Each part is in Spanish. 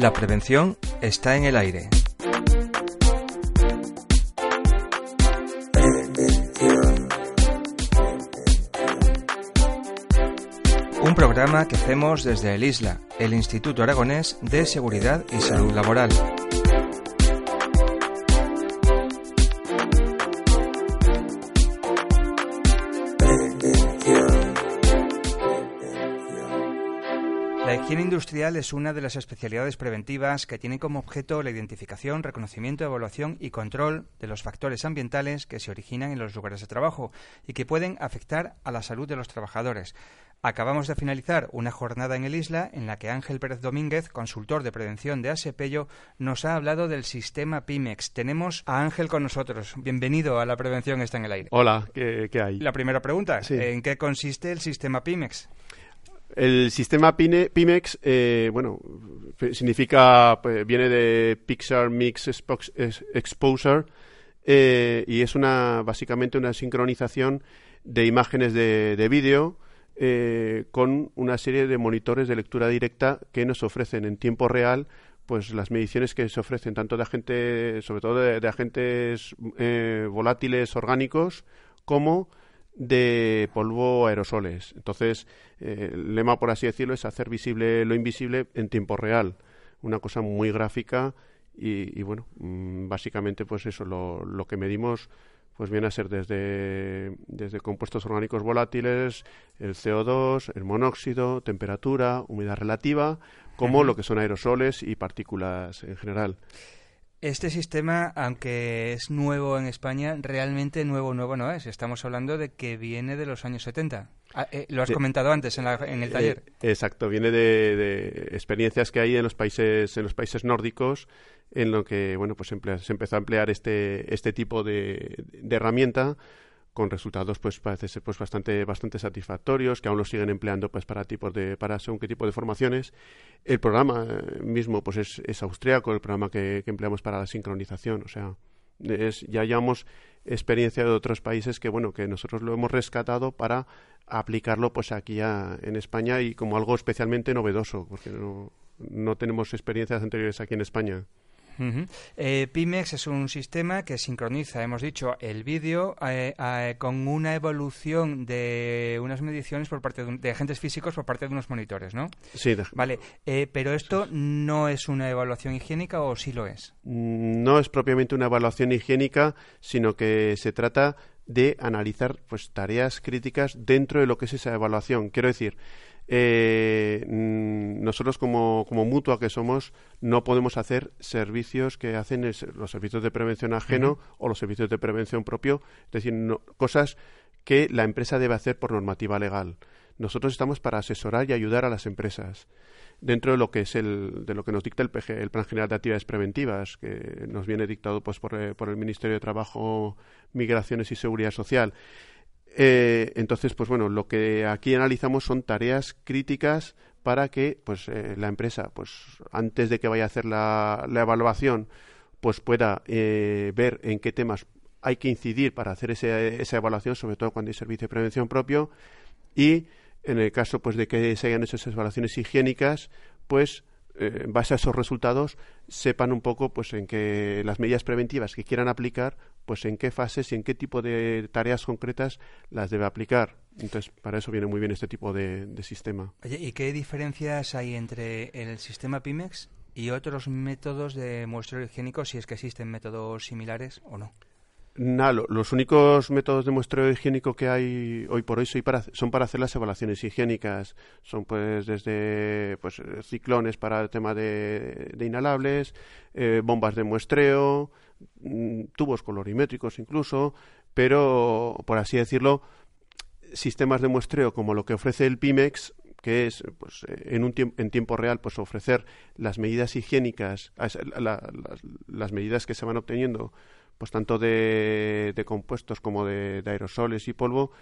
La prevención está en el aire. Un programa que hacemos desde el ISLA, el Instituto Aragonés de Seguridad y Salud Laboral. Higiene industrial es una de las especialidades preventivas que tiene como objeto la identificación, reconocimiento, evaluación y control de los factores ambientales que se originan en los lugares de trabajo y que pueden afectar a la salud de los trabajadores. Acabamos de finalizar una jornada en el Isla en la que Ángel Pérez Domínguez, consultor de prevención de ASEPELLO, nos ha hablado del sistema PIMEX. Tenemos a Ángel con nosotros. Bienvenido a la prevención está en el aire. Hola, ¿qué, qué hay? La primera pregunta, Sí. ¿en qué consiste el sistema PIMEX? El sistema Pine- Pimex, eh, bueno, significa, pues, viene de Pixar Mix Exposure eh, y es una, básicamente una sincronización de imágenes de, de vídeo eh, con una serie de monitores de lectura directa que nos ofrecen en tiempo real pues las mediciones que se ofrecen tanto de agentes, sobre todo de, de agentes eh, volátiles orgánicos como de polvo aerosoles. Entonces, eh, el lema, por así decirlo, es hacer visible lo invisible en tiempo real. Una cosa muy gráfica y, y, bueno, mm, básicamente pues eso, lo, lo que medimos pues viene a ser desde, desde compuestos orgánicos volátiles, el CO2, el monóxido, temperatura, humedad relativa, como lo que son aerosoles y partículas en general. Este sistema, aunque es nuevo en España, realmente nuevo, nuevo no es. Estamos hablando de que viene de los años 70. Ah, eh, lo has comentado antes en, la- en el taller. Eh, exacto, viene de, de experiencias que hay en los países en los países nórdicos en lo que bueno pues emplea- se empezó a emplear este este tipo de, de herramienta con resultados pues parece ser pues bastante bastante satisfactorios que aún lo siguen empleando pues para tipos de para según qué tipo de formaciones. El programa eh, mismo pues es, es austriaco el programa que, empleamos para la sincronización o sea es, ya llevamos experiencia de otros países que bueno que nosotros lo hemos rescatado para aplicarlo pues aquí en España y como algo especialmente novedoso porque no, no tenemos experiencias anteriores aquí en España Eh, Pimex es un sistema que sincroniza, hemos dicho, el vídeo eh, eh, con una evolución de unas mediciones por parte de, un- de agentes físicos por parte de unos monitores, ¿no? sí de- Vale, eh, pero esto no es una evaluación higiénica o sí lo es. Mm, no es propiamente una evaluación higiénica, sino que se trata de analizar pues tareas críticas dentro de lo que es esa evaluación. Quiero decir, eh, mm, nosotros como, como mutua que somos no podemos hacer servicios que hacen es- los servicios de prevención ajeno o los servicios de prevención propio, es decir, no- cosas que la empresa debe hacer por normativa legal. Nosotros estamos para asesorar y ayudar a las empresas dentro de lo que es el de lo que nos dicta el PG, el Plan General de Actividades Preventivas, que nos viene dictado pues por, eh, por el Ministerio de Trabajo, Migraciones y Seguridad Social. Eh, entonces, pues bueno, lo que aquí analizamos son tareas críticas para que pues eh, la empresa, pues antes de que vaya a hacer la, la evaluación, pues pueda eh, ver en qué temas hay que incidir para hacer ese- esa evaluación, sobre todo cuando hay servicio de prevención propio, y en el caso pues de que se hayan hecho esas evaluaciones higiénicas, pues eh, en base a esos resultados sepan un poco pues en que las medidas preventivas que quieran aplicar, pues en qué fases y en qué tipo de tareas concretas las debe aplicar. Entonces, para eso viene muy bien este tipo de, de sistema. Oye, ¿y qué diferencias hay entre el sistema Pimex y otros métodos de muestreo higiénico, si es que existen métodos similares o no? Nada, lo- los únicos métodos de muestreo higiénico que hay hoy por hoy soy para- son para hacer las evaluaciones higiénicas. Son pues desde pues ciclones para el tema de, de inhalables, eh, bombas de muestreo, tubos colorimétricos incluso, pero, por así decirlo, sistemas de muestreo como lo que ofrece el Pimex que es pues, en un tiempo, en tiempo real pues ofrecer las medidas higiénicas las medidas que se van obteniendo pues tanto de, compuestos como de, aerosoles y polvo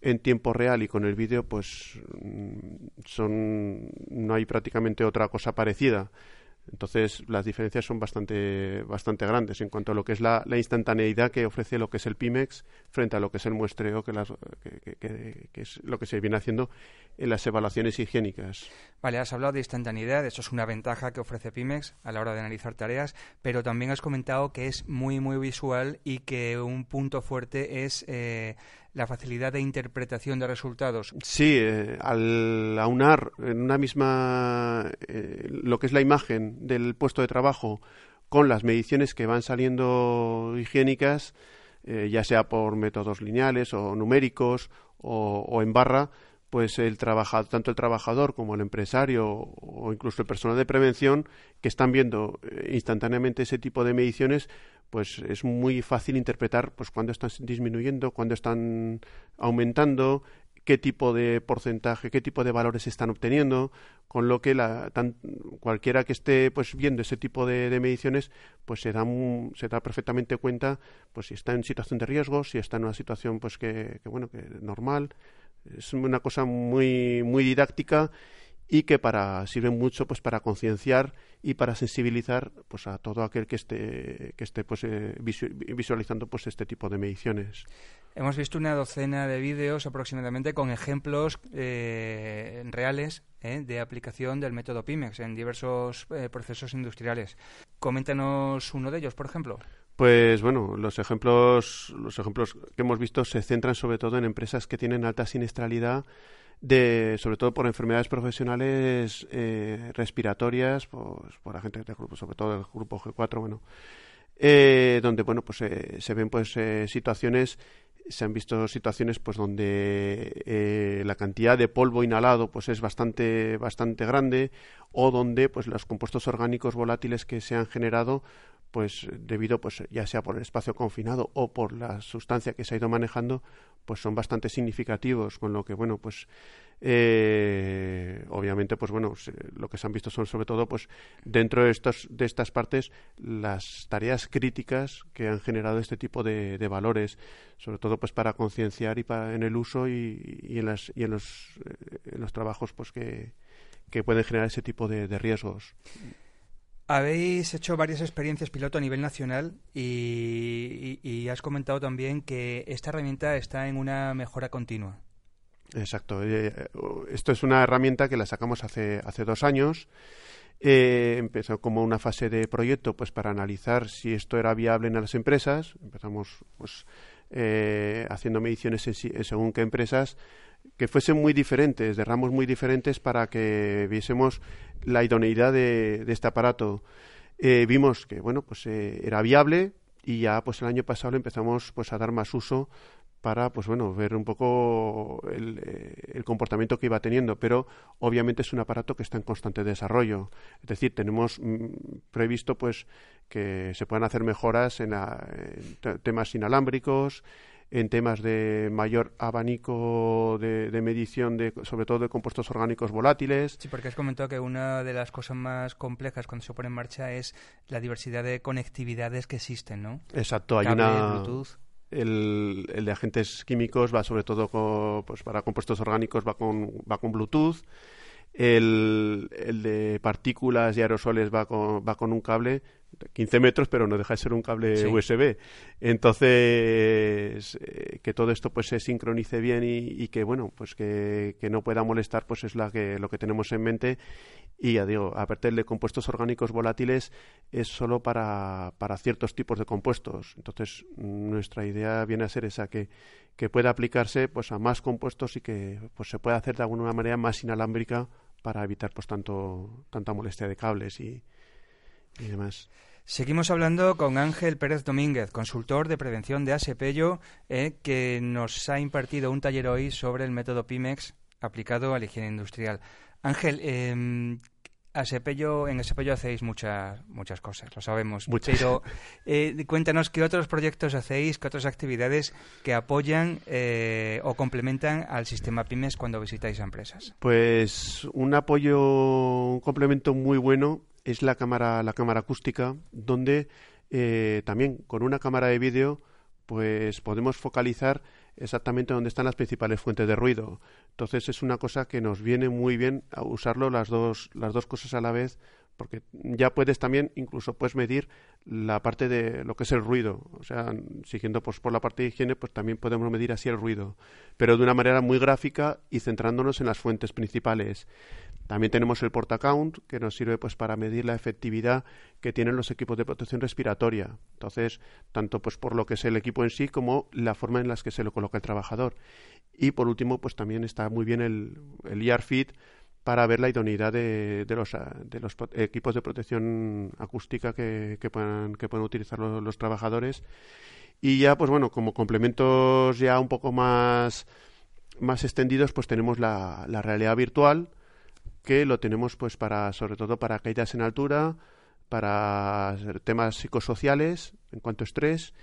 en tiempo real y con el vídeo pues mm, son no hay prácticamente otra cosa parecida entonces, las diferencias son bastante, bastante grandes en cuanto a lo que es la, instantaneidad que ofrece lo que es el Pimex frente a lo que es el muestreo, que, es lo que se viene haciendo en las evaluaciones higiénicas. Vale, has hablado de instantaneidad, eso es una ventaja que ofrece Pimex a la hora de analizar tareas, pero también has comentado que es muy, muy visual y que un punto fuerte es eh, la facilidad de interpretación de resultados. Sí, eh, al aunar en una misma eh, lo que es la imagen del puesto de trabajo con las mediciones que van saliendo higiénicas, eh, ya sea por métodos lineales o numéricos o, en barra, pues el tanto el trabajador como el empresario o incluso el personal de prevención que están viendo instantáneamente ese tipo de mediciones, pues es muy fácil interpretar pues cuándo están disminuyendo, cuándo están aumentando, qué tipo de porcentaje, qué tipo de valores están obteniendo, con lo que la, cualquiera que esté pues viendo ese tipo de, mediciones, pues se da, se da perfectamente cuenta pues si está en situación de riesgo, si está en una situación pues que, que bueno que normal. Es una cosa muy muy didáctica y que para sirve mucho pues para concienciar y para sensibilizar pues a todo aquel que esté que esté pues eh, visualizando pues este tipo de mediciones. Hemos visto una docena de vídeos aproximadamente con ejemplos eh, reales eh, de aplicación del método Pimex en diversos procesos industriales. Coméntanos uno de ellos por ejemplo pues bueno, los ejemplos, los ejemplos que hemos visto se centran sobre todo en empresas que tienen alta siniestralidad de sobre todo por enfermedades profesionales eh, respiratorias pues, por agentes del grupo sobre todo del grupo G4 bueno eh, donde bueno pues eh, se ven pues situaciones se han visto situaciones pues donde la cantidad de polvo inhalado pues es bastante bastante grande o donde pues los compuestos orgánicos volátiles que se han generado pues debido pues ya sea por el espacio confinado o por la sustancia que se ha ido manejando pues son bastante significativos con lo que bueno pues eh, obviamente pues bueno lo que se han visto son sobre todo pues dentro de estos de estas partes las tareas críticas que han generado este tipo de, valores sobre todo pues para concienciar y para en el uso y, en las y en los eh, en los trabajos pues que, que pueden generar ese tipo de, de riesgos habéis hecho varias experiencias piloto a nivel nacional y, has comentado también que esta herramienta está en una mejora continua. Exacto. Eh, esto es una herramienta que la sacamos hace, hace dos años. Eh, empezó como una fase de proyecto pues para analizar si esto era viable en las empresas. Empezamos pues eh, haciendo mediciones según qué empresas que fuesen muy diferentes, de ramos muy diferentes para que viésemos la idoneidad de, este aparato. Eh, vimos que bueno pues eh, era viable y ya pues el año pasado empezamos pues a dar más uso para pues bueno ver un poco el, eh, el, comportamiento que iba teniendo pero obviamente es un aparato que está en constante desarrollo es decir tenemos mm, previsto pues que se puedan hacer mejoras en, en temas inalámbricos en temas de mayor abanico de, medición, de, sobre todo de compuestos orgánicos volátiles. Sí, porque has comentado que una de las cosas más complejas cuando se pone en marcha es la diversidad de conectividades que existen, ¿no? Exacto, hay una... Bluetooth. El, el, de agentes químicos va sobre todo con, pues para compuestos orgánicos va con, va con Bluetooth. El, el, de partículas y aerosoles va con, va con un cable 15 metros, pero no deja de ser un cable USB. Entonces, eh, que todo esto pues se sincronice bien y, que, bueno, pues que, no pueda molestar, pues es la que, lo que tenemos en mente. Y ya digo, aparte de compuestos orgánicos volátiles, es solo para, para ciertos tipos de compuestos. Entonces, nuestra idea viene a ser esa, que, que pueda aplicarse pues a más compuestos y que pues se pueda hacer de alguna manera más inalámbrica para evitar pues tanto tanta molestia de cables y, y demás. Seguimos hablando con Ángel Pérez Domínguez, consultor de prevención de ASEPELLO, eh, que nos ha impartido un taller hoy sobre el método PIMEX aplicado a la higiene industrial. Ángel, Sepello, en Sepello hacéis muchas muchas cosas, lo sabemos. Muchas. Pero eh, cuéntanos qué otros proyectos hacéis, qué otras actividades que apoyan eh, o complementan al sistema Pymes cuando visitáis a empresas. Pues un apoyo, un complemento muy bueno es la cámara, la cámara acústica, donde eh, también con una cámara de vídeo pues podemos focalizar exactamente donde están las principales fuentes de ruido. Entonces es una cosa que nos viene muy bien usarlo las dos, las dos cosas a la vez, porque ya puedes también, incluso puedes medir la parte de lo que es el ruido. O sea, siguiendo pues, por la parte de higiene, pues también podemos medir así el ruido, pero de una manera muy gráfica y centrándonos en las fuentes principales. También tenemos el portacount, que nos sirve pues para medir la efectividad que tienen los equipos de protección respiratoria. Entonces, tanto pues por lo que es el equipo en sí como la forma en la que se lo coloca el trabajador. Y por último, pues también está muy bien el, el ERFIT para ver la idoneidad de, los, de los equipos de protección acústica que, que, puedan, que puedan utilizar los, trabajadores. Y ya, pues bueno, como complementos ya un poco más, más extendidos, pues tenemos la realidad virtual, que lo tenemos pues para sobre todo para caídas en altura, para temas psicosociales en cuanto a estrés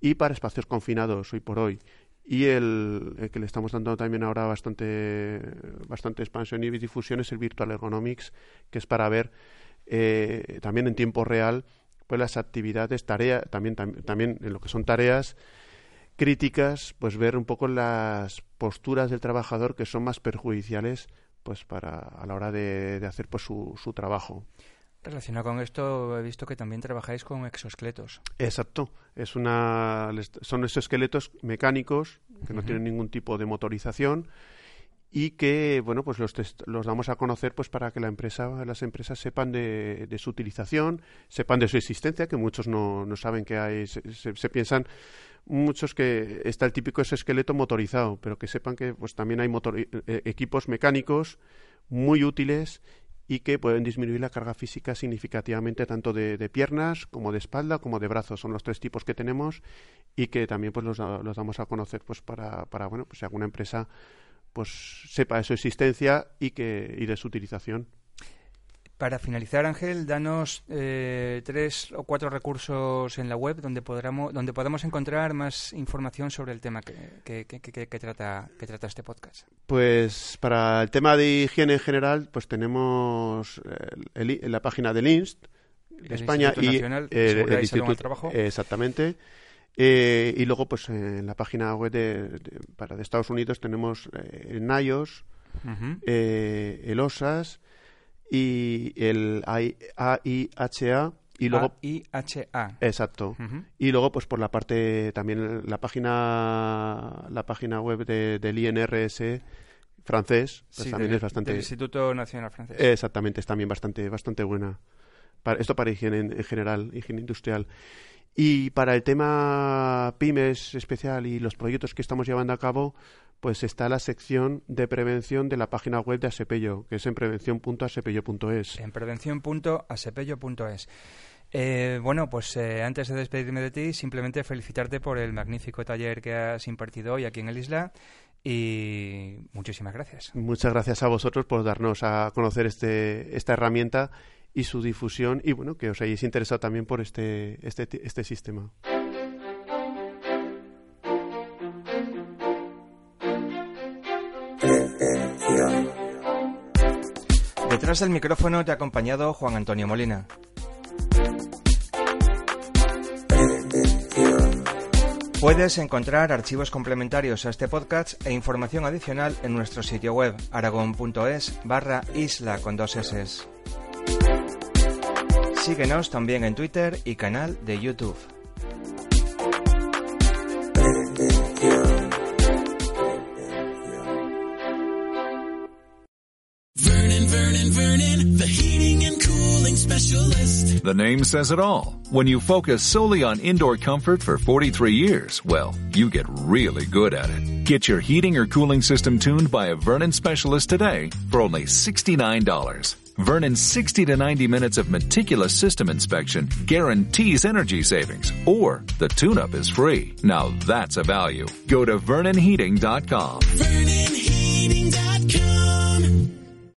y para espacios confinados hoy por hoy. Y el, que le estamos dando también ahora bastante, bastante expansión y difusión es el Virtual Ergonomics, que es para ver eh, también en tiempo real pues las actividades, tareas, también, tam, también en lo que son tareas críticas, pues ver un poco las posturas del trabajador que son más perjudiciales pues para a la hora de, de hacer pues su, su trabajo. Relacionado con esto, he visto que también trabajáis con exoesqueletos. Exacto. Es una, son exoesqueletos mecánicos que no uh -huh. tienen ningún tipo de motorización y que bueno pues los, los damos a conocer pues para que la empresa las empresas sepan de, su utilización sepan de su existencia que muchos no, no saben que hay se, se, piensan muchos que está el típico esqueleto motorizado pero que sepan que pues también hay motor, eh, equipos mecánicos muy útiles y que pueden disminuir la carga física significativamente tanto de, de, piernas como de espalda como de brazos. Son los tres tipos que tenemos y que también pues los, los damos a conocer pues para, para bueno pues si alguna empresa pues sepa de su existencia y que y de su utilización. Para finalizar, Ángel, danos eh, tres o cuatro recursos en la web donde podamos, donde podamos encontrar más información sobre el tema que, que, que, que, trata, que trata este podcast. Pues para el tema de higiene en general, pues tenemos el, el, la página del INST de España Instituto y Nacional eh, el, el Instituto Trabajo. Exactamente. Eh, y luego, pues en la página web de, de, para de Estados Unidos tenemos eh, el NIOS, uh -huh. eh, el OSAS y el AIHA y luego. Exacto. Uh -huh. Y luego pues por la parte también la página la página web de, del INRS francés pues sí, también del, es bastante del Instituto Nacional Francés. Exactamente, es también bastante bastante buena. Para, esto para higiene en, en general, higiene industrial. Y para el tema pymes especial y los proyectos que estamos llevando a cabo, pues está la sección de prevención de la página web de Asepello, que es en prevención.asepello.es. En prevención.asepello.es. Eh, bueno, pues eh, antes de despedirme de ti, simplemente felicitarte por el magnífico taller que has impartido hoy aquí en el Isla y muchísimas gracias. Muchas gracias a vosotros por darnos a conocer este, esta herramienta y su difusión y bueno que os hayáis interesado también por este, este, este sistema. Detrás del micrófono te ha acompañado Juan Antonio Molina. Puedes encontrar archivos complementarios a este podcast e información adicional en nuestro sitio web aragon.es barra isla con dos S. Síguenos también en Twitter y canal de YouTube. Vernon, Vernon, Vernon, the heating and cooling specialist. The name says it all. When you focus solely on indoor comfort for 43 years, well, you get really good at it. Get your heating or cooling system tuned by a Vernon specialist today for only $69. Vernon's 60 to 90 minutes of meticulous system inspection guarantees energy savings, or the tune-up is free. Now that's a value. Go to vernonheating.com. Vernon